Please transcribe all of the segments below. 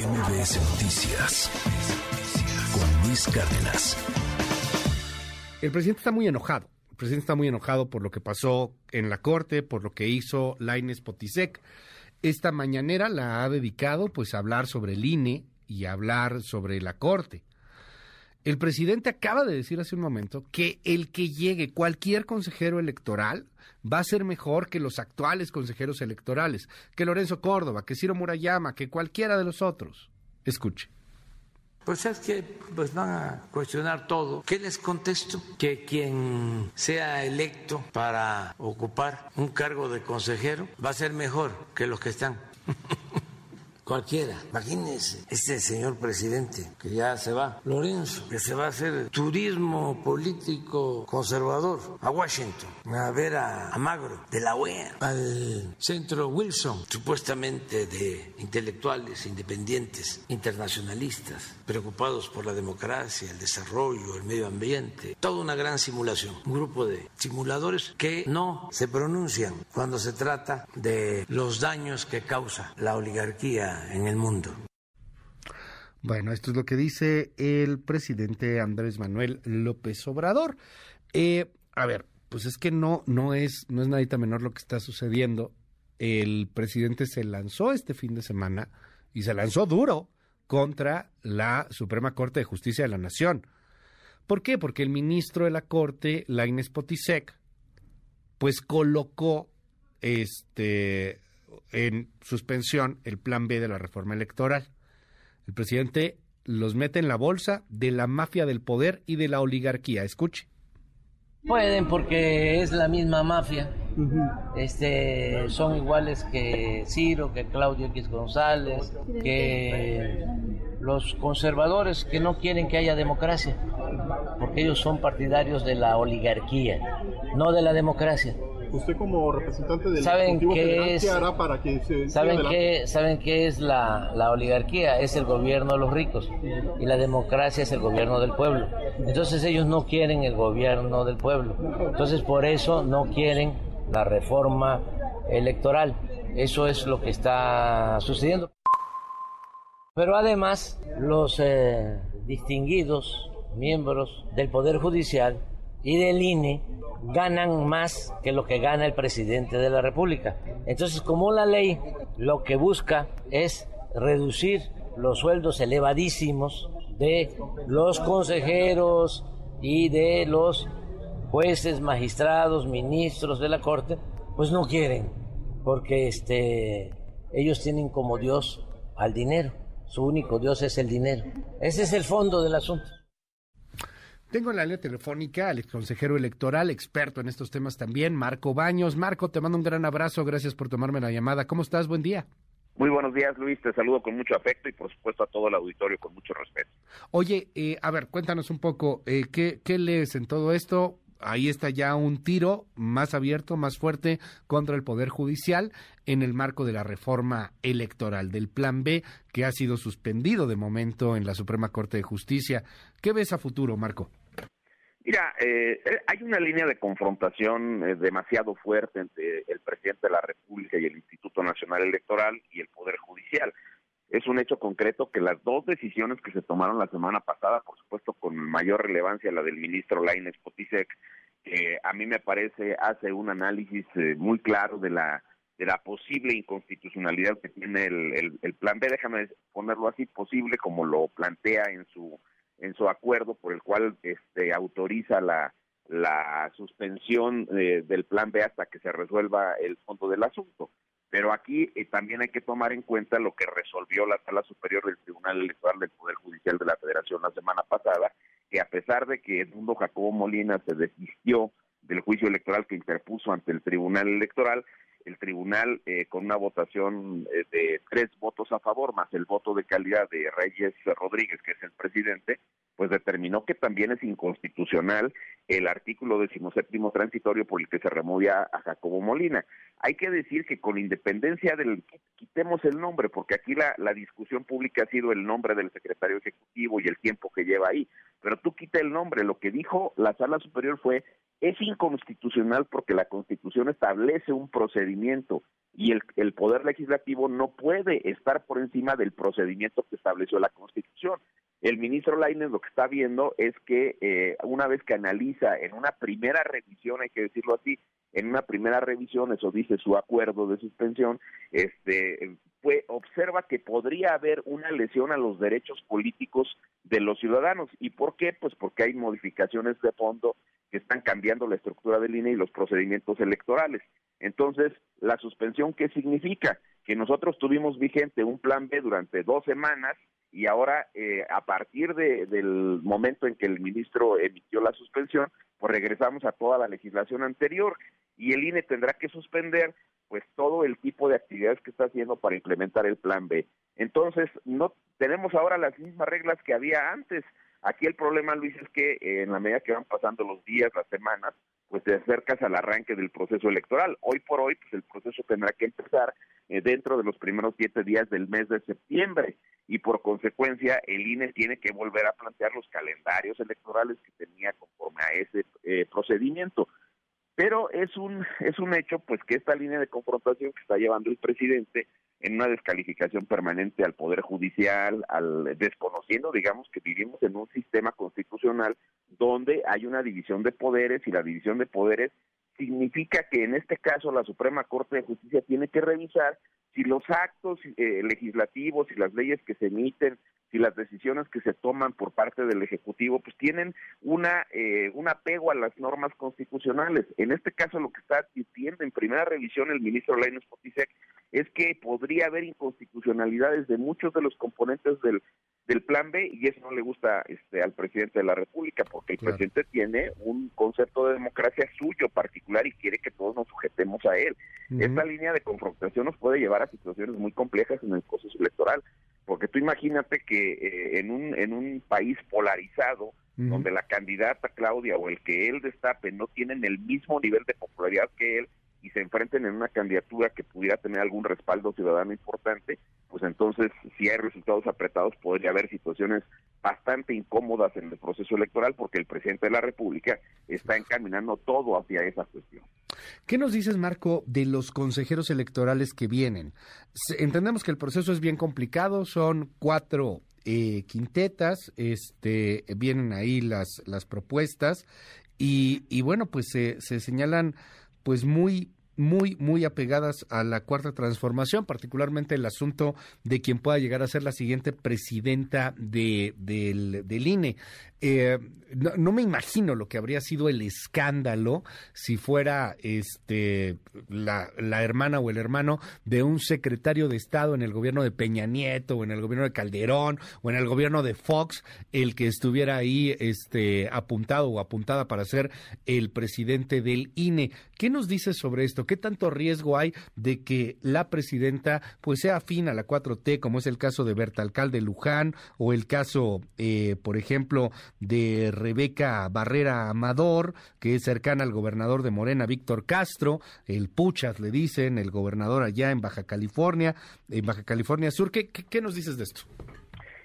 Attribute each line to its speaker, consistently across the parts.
Speaker 1: MBS Noticias con Luis Cárdenas.
Speaker 2: El presidente está muy enojado. El presidente está muy enojado por lo que pasó en la corte, por lo que hizo Laines Potisek. Esta mañanera la ha dedicado pues a hablar sobre el INE y a hablar sobre la corte. El presidente acaba de decir hace un momento que el que llegue cualquier consejero electoral va a ser mejor que los actuales consejeros electorales, que Lorenzo Córdoba, que Ciro Murayama, que cualquiera de los otros. Escuche.
Speaker 3: Pues es que pues van a cuestionar todo. ¿Qué les contesto? Que quien sea electo para ocupar un cargo de consejero va a ser mejor que los que están. Cualquiera. Imagínense, este señor presidente que ya se va, Lorenzo, que se va a hacer turismo político conservador a Washington, a ver a, Magro de la OEA, al centro Wilson, supuestamente de intelectuales independientes, internacionalistas, preocupados por la democracia, el desarrollo, el medio ambiente. Toda una gran simulación, un grupo de simuladores que no se pronuncian cuando se trata de los daños que causa la oligarquía en el mundo.
Speaker 2: Bueno, esto es lo que dice el presidente Andrés Manuel López Obrador. Eh, a ver, pues es que no, no es, no es nadita menor lo que está sucediendo. El presidente se lanzó este fin de semana y se lanzó duro contra la Suprema Corte de Justicia de la Nación. ¿Por qué? Porque el ministro de la Corte, Laines Potisek, pues colocó este en suspensión el plan B de la reforma electoral. El presidente los mete en la bolsa de la mafia del poder y de la oligarquía. Escuche.
Speaker 3: Pueden porque es la misma mafia. Este son iguales que Ciro, que Claudio X González, que los conservadores que no quieren que haya democracia, porque ellos son partidarios de la oligarquía, no de la democracia
Speaker 4: usted como representante del
Speaker 3: ¿Saben qué es,
Speaker 4: hará para que se
Speaker 3: ¿saben qué, ¿Saben qué es la, la, oligarquía? Es el gobierno de los ricos y la democracia es el gobierno del pueblo. Entonces ellos no quieren el gobierno del pueblo. Entonces por eso no quieren la reforma electoral. Eso es lo que está sucediendo. Pero además los eh, distinguidos miembros del Poder Judicial y del INE ganan más que lo que gana el presidente de la República. Entonces, como la ley lo que busca es reducir los sueldos elevadísimos de los consejeros y de los jueces, magistrados, ministros de la Corte, pues no quieren, porque este, ellos tienen como Dios al dinero. Su único Dios es el dinero. Ese es el fondo del asunto.
Speaker 2: Tengo en la línea telefónica al consejero electoral, experto en estos temas también, Marco Baños. Marco, te mando un gran abrazo, gracias por tomarme la llamada. ¿Cómo estás? Buen día.
Speaker 5: Muy buenos días, Luis. Te saludo con mucho afecto y, por supuesto, a todo el auditorio con mucho respeto.
Speaker 2: Oye, eh, a ver, cuéntanos un poco, eh, ¿qué, ¿qué lees en todo esto? Ahí está ya un tiro más abierto, más fuerte contra el Poder Judicial en el marco de la reforma electoral, del Plan B que ha sido suspendido de momento en la Suprema Corte de Justicia. ¿Qué ves a futuro, Marco?
Speaker 5: Mira, eh, eh, hay una línea de confrontación eh, demasiado fuerte entre el presidente de la República y el Instituto Nacional Electoral y el Poder Judicial. Es un hecho concreto que las dos decisiones que se tomaron la semana pasada, por supuesto con mayor relevancia la del ministro Lainez Potisek, que a mí me parece hace un análisis muy claro de la de la posible inconstitucionalidad que tiene el, el plan B, déjame ponerlo así, posible como lo plantea en su en su acuerdo por el cual este autoriza la la suspensión eh, del plan B hasta que se resuelva el fondo del asunto. Pero aquí eh, también hay que tomar en cuenta lo que resolvió la Sala Superior del Tribunal Electoral del Poder Judicial de la Federación la semana pasada, que a pesar de que Edmundo Jacobo Molina se desistió del juicio electoral que interpuso ante el Tribunal Electoral, el tribunal eh, con una votación eh, de tres votos a favor más el voto de calidad de Reyes Rodríguez, que es el presidente, pues determinó que también es inconstitucional el artículo decimoséptimo transitorio por el que se removía a Jacobo Molina. Hay que decir que con independencia del, quitemos el nombre, porque aquí la, la discusión pública ha sido el nombre del secretario ejecutivo y el tiempo que lleva ahí, pero tú quita el nombre. Lo que dijo la sala superior fue, es inconstitucional porque la constitución establece un procedimiento y el, el poder legislativo no puede estar por encima del procedimiento que estableció la constitución. El ministro Lainez lo que está viendo es que eh, una vez que analiza en una primera revisión, hay que decirlo así, en una primera revisión, eso dice su acuerdo de suspensión, este, pues observa que podría haber una lesión a los derechos políticos de los ciudadanos. ¿Y por qué? Pues porque hay modificaciones de fondo que están cambiando la estructura del INE y los procedimientos electorales. Entonces, la suspensión, ¿qué significa? Que nosotros tuvimos vigente un plan B durante dos semanas y ahora eh, a partir de, del momento en que el ministro emitió la suspensión, pues regresamos a toda la legislación anterior y el INE tendrá que suspender pues todo el tipo de actividades que está haciendo para implementar el plan B. Entonces, no tenemos ahora las mismas reglas que había antes. Aquí el problema, Luis, es que eh, en la medida que van pasando los días, las semanas, pues te acercas al arranque del proceso electoral. Hoy por hoy, pues el proceso tendrá que empezar eh, dentro de los primeros siete días del mes de septiembre y por consecuencia el INE tiene que volver a plantear los calendarios electorales que tenía conforme a ese eh, procedimiento. Pero es un es un hecho pues que esta línea de confrontación que está llevando el presidente en una descalificación permanente al poder judicial, al desconociendo, digamos que vivimos en un sistema constitucional donde hay una división de poderes y la división de poderes significa que en este caso la Suprema Corte de Justicia tiene que revisar si los actos eh, legislativos y las leyes que se emiten, si las decisiones que se toman por parte del Ejecutivo, pues tienen una eh, un apego a las normas constitucionales. En este caso, lo que está advirtiendo en primera revisión el ministro Lainez Potisek es que podría haber inconstitucionalidades de muchos de los componentes del, del plan B y eso no le gusta este, al presidente de la República porque el presidente tiene un concepto de democracia suyo particular y quiere que todos nos sujetemos a él. Esta línea de confrontación nos puede llevar a situaciones muy complejas en el proceso electoral, porque tú imagínate que eh, en, un, en un país polarizado, donde la candidata Claudia o el que él destape no tienen el mismo nivel de popularidad que él, y se enfrenten en una candidatura que pudiera tener algún respaldo ciudadano importante, pues entonces si hay resultados apretados podría haber situaciones bastante incómodas en el proceso electoral porque el presidente de la República está encaminando todo hacia esa cuestión.
Speaker 2: ¿Qué nos dices, Marco, de los consejeros electorales que vienen? Entendemos que el proceso es bien complicado, son cuatro eh, quintetas, este, vienen ahí las, las propuestas y, y bueno, pues se, se señalan pues muy muy, muy apegadas a la cuarta transformación, particularmente el asunto de quien pueda llegar a ser la siguiente presidenta de, del, del INE. Eh, no, me imagino lo que habría sido el escándalo si fuera este la, la, hermana o el hermano de un secretario de Estado en el gobierno de Peña Nieto o en el gobierno de Calderón o en el gobierno de Fox el que estuviera ahí este apuntado o apuntada para ser el presidente del INE. ¿Qué nos dice sobre esto? ¿Qué tanto riesgo hay de que la presidenta pues sea afín a la 4T como es el caso de Berta Alcalde Luján o el caso eh, por ejemplo de Rebeca Barrera Amador, que es cercana al gobernador de Morena, Víctor Castro, el Puchas le dicen, el gobernador allá en Baja California, en Baja California Sur. ¿Qué, qué, nos dices de esto?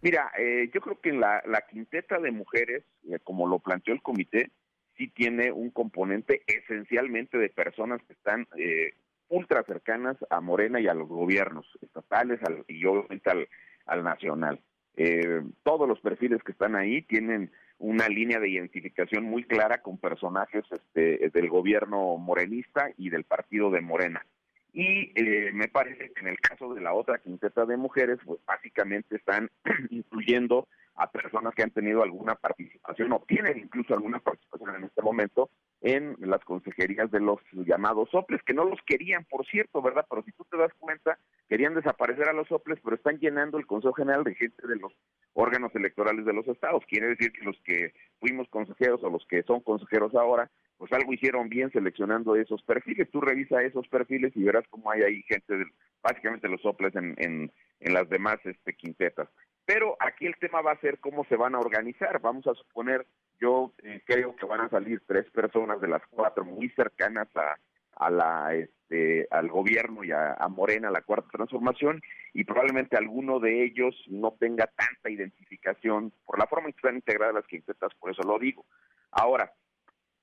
Speaker 5: Mira, eh, yo creo que en la, quinteta de mujeres, eh, como lo planteó el comité, sí tiene un componente esencialmente de personas que están eh, ultra cercanas a Morena y a los gobiernos estatales y obviamente al, al nacional. Eh, todos los perfiles que están ahí tienen una línea de identificación muy clara con personajes este, del gobierno morenista y del partido de Morena. Y eh, me parece que en el caso de la otra quinteta de mujeres, pues básicamente están incluyendo a personas que han tenido alguna participación o tienen incluso alguna participación en este momento en las consejerías de los llamados soples, que no los querían, por cierto, ¿verdad? Pero si tú te das cuenta, querían desaparecer a los soples, pero están llenando el Consejo General de gente de los órganos electorales de los estados. Quiere decir que los que fuimos consejeros o los que son consejeros ahora, pues algo hicieron bien seleccionando esos perfiles. Tú revisa esos perfiles y verás cómo hay ahí gente, básicamente los soples en, en, en las demás este, quintetas. Pero aquí el tema va a ser cómo se van a organizar. Vamos a suponer, yo eh, creo que van a salir tres personas de las cuatro muy cercanas a, la este, al gobierno y a, Morena, a la cuarta transformación, y probablemente alguno de ellos no tenga tanta identificación por la forma en que están integradas las quintetas, por eso lo digo. Ahora,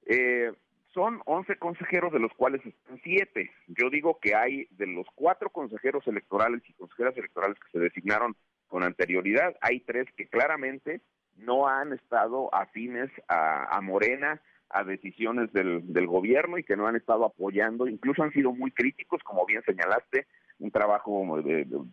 Speaker 5: eh, son 11 consejeros de los cuales están 7. Yo digo que hay de los cuatro consejeros electorales y consejeras electorales que se designaron con anterioridad, hay tres que claramente no han estado afines a, Morena, a decisiones del, del, gobierno y que no han estado apoyando, incluso han sido muy críticos, como bien señalaste, un trabajo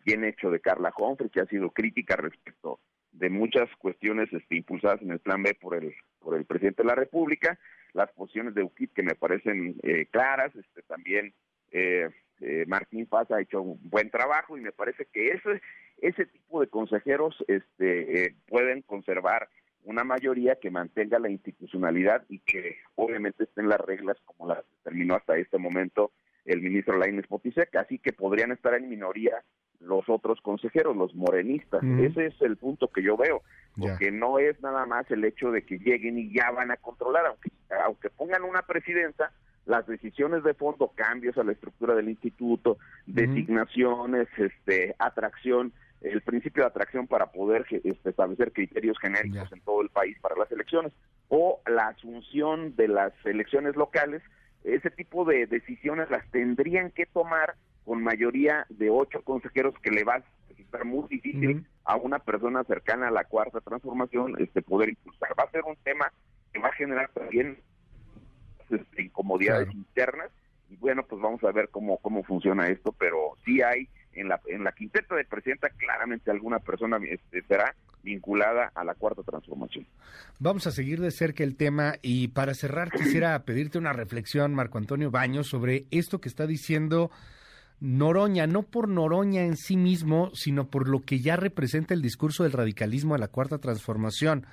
Speaker 5: bien hecho de Carla Humphrey, que ha sido crítica respecto de muchas cuestiones este, impulsadas en el Plan B por el, por el presidente de la República, las posiciones de UKIP que me parecen eh, claras, este, también eh, eh, Martín Paz ha hecho un buen trabajo y me parece que ese, ese tipo de consejeros este, eh, pueden conservar una mayoría que mantenga la institucionalidad y que obviamente estén las reglas como las determinó hasta este momento el ministro Lainez Potisek, así que podrían estar en minoría los otros consejeros, los morenistas. Ese es el punto que yo veo, porque no es nada más el hecho de que lleguen y ya van a controlar, aunque, aunque pongan una presidenta, las decisiones de fondo, cambios a la estructura del instituto, designaciones, este, atracción, el principio de atracción para poder este, establecer criterios genéricos en todo el país para las elecciones, o la asunción de las elecciones locales, ese tipo de decisiones las tendrían que tomar con mayoría de ocho consejeros que le va a estar muy difícil a una persona cercana a la cuarta transformación este poder impulsar. Va a ser un tema que va a generar también este, incomodidades internas y bueno, pues vamos a ver cómo, cómo funciona esto, pero sí hay en la, en la quinteta de presidenta claramente alguna persona este, será vinculada a la cuarta transformación.
Speaker 2: Vamos a seguir de cerca el tema y para cerrar quisiera pedirte una reflexión, Marco Antonio Baños, sobre esto que está diciendo Noroña, no por Noroña en sí mismo, sino por lo que ya representa el discurso del radicalismo a la cuarta transformación.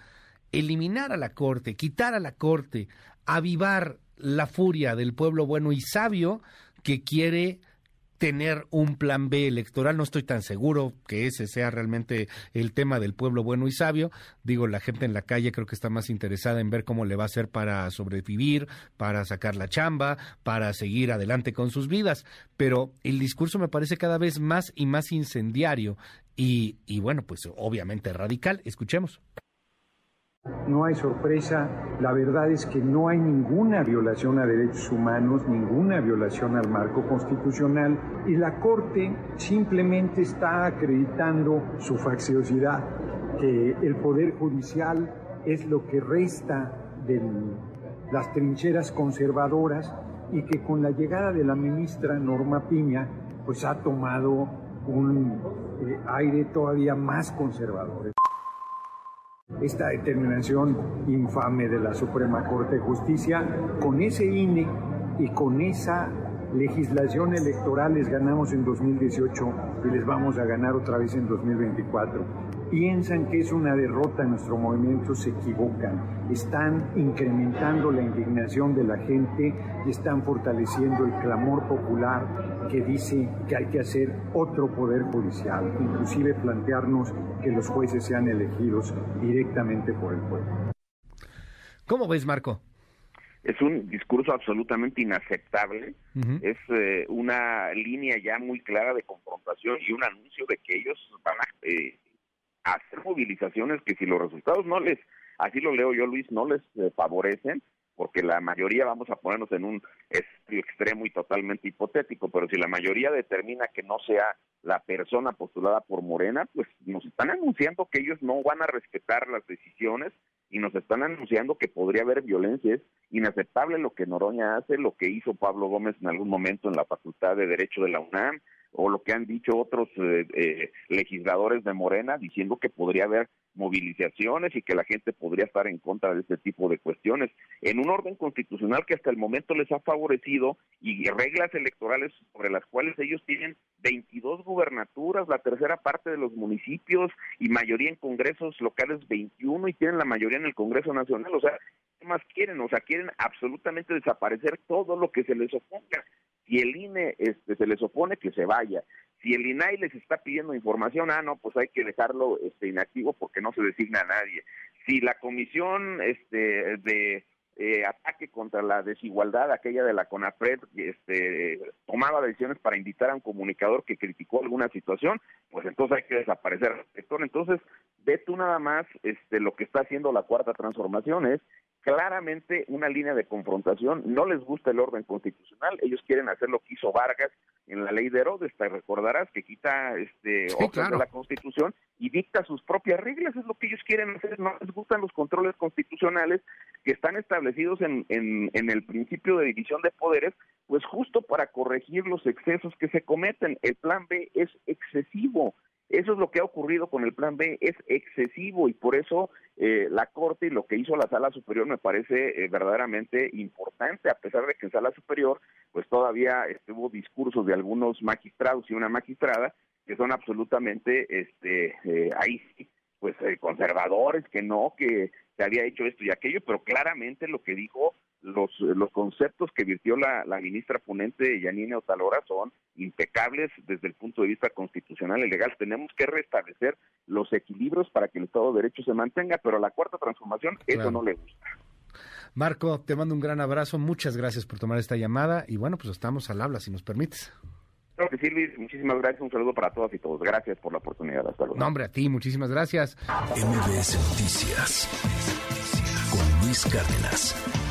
Speaker 2: Eliminar a la Corte, quitar a la Corte, avivar la furia del pueblo bueno y sabio que quiere tener un plan B electoral. No estoy tan seguro que ese sea realmente el tema del pueblo bueno y sabio. Digo, la gente en la calle creo que está más interesada en ver cómo le va a hacer para sobrevivir, para sacar la chamba, para seguir adelante con sus vidas. Pero el discurso me parece cada vez más y más incendiario y, y bueno, pues obviamente radical. Escuchemos.
Speaker 6: No hay sorpresa, la verdad es que no hay ninguna violación a derechos humanos, ninguna violación al marco constitucional y la Corte simplemente está acreditando su facciosidad, que el Poder Judicial es lo que resta de las trincheras conservadoras y que con la llegada de la ministra Norma Piña pues ha tomado un eh, aire todavía más conservador. Esta determinación infame de la Suprema Corte de Justicia, con ese INE y con esa legislación electoral les ganamos en 2018 y les vamos a ganar otra vez en 2024. Piensan que es una derrota en nuestro movimiento, se equivocan. Están incrementando la indignación de la gente y están fortaleciendo el clamor popular que dice que hay que hacer otro poder judicial, inclusive plantearnos que los jueces sean elegidos directamente por el pueblo.
Speaker 2: ¿Cómo ves, Marco?
Speaker 5: Es un discurso absolutamente inaceptable, es eh, una línea ya muy clara de confrontación y un anuncio de que ellos van a eh, hacer movilizaciones que si los resultados no les, así lo leo yo Luis, no les eh, favorecen, porque la mayoría vamos a ponernos en un extremo y totalmente hipotético, pero si la mayoría determina que no sea la persona postulada por Morena, pues nos están anunciando que ellos no van a respetar las decisiones y nos están anunciando que podría haber violencia. Es inaceptable lo que Noroña hace, lo que hizo Pablo Gómez en algún momento en la Facultad de Derecho de la UNAM, o lo que han dicho otros eh, eh, legisladores de Morena, diciendo que podría haber movilizaciones y que la gente podría estar en contra de este tipo de cuestiones, en un orden constitucional que hasta el momento les ha favorecido y reglas electorales sobre las cuales ellos tienen 22 gubernaturas, la tercera parte de los municipios y mayoría en congresos locales 21 y tienen la mayoría en el Congreso Nacional, o sea, ¿qué más quieren? O sea, quieren absolutamente desaparecer todo lo que se les oponga. Si el INE este, se les opone, que se vaya. Si el INAI les está pidiendo información, ah, no, pues hay que dejarlo este, inactivo porque no se designa a nadie. Si la comisión este, de eh, ataque contra la desigualdad, aquella de la CONAPRED, este, tomaba decisiones para invitar a un comunicador que criticó alguna situación, pues entonces hay que desaparecer. Entonces, ve tú nada más este, lo que está haciendo la cuarta transformación, es claramente una línea de confrontación, no les gusta el orden constitucional, ellos quieren hacer lo que hizo Vargas en la ley de Herodes, te recordarás que quita este
Speaker 2: Sí, claro.
Speaker 5: de la Constitución y dicta sus propias reglas, es lo que ellos quieren hacer, no les gustan los controles constitucionales que están establecidos en, en, en el principio de división de poderes, pues justo para corregir los excesos que se cometen. El plan B es excesivo. Eso es lo que ha ocurrido con el plan B, es excesivo y por eso eh, la Corte y lo que hizo la Sala Superior me parece eh, verdaderamente importante, a pesar de que en Sala Superior pues todavía estuvo discursos de algunos magistrados y una magistrada que son absolutamente, este, eh, ahí sí, pues eh, conservadores, que no, que se había hecho esto y aquello, pero claramente lo que dijo los, los conceptos que virtió la, la ministra ponente Yanine Otalora son impecables desde el punto de vista constitucional y legal. Tenemos que restablecer los equilibrios para que el Estado de Derecho se mantenga, pero a la cuarta transformación eso
Speaker 2: Claro.
Speaker 5: no le gusta.
Speaker 2: Marco, te mando un gran abrazo, muchas gracias por tomar esta llamada y bueno, pues estamos al habla si nos permites.
Speaker 5: Creo que sí, Luis, muchísimas gracias, un saludo para todas y todos. Gracias por la oportunidad, hasta luego.
Speaker 2: No, hombre, a ti, muchísimas gracias.
Speaker 1: MBS Noticias con Luis Cárdenas.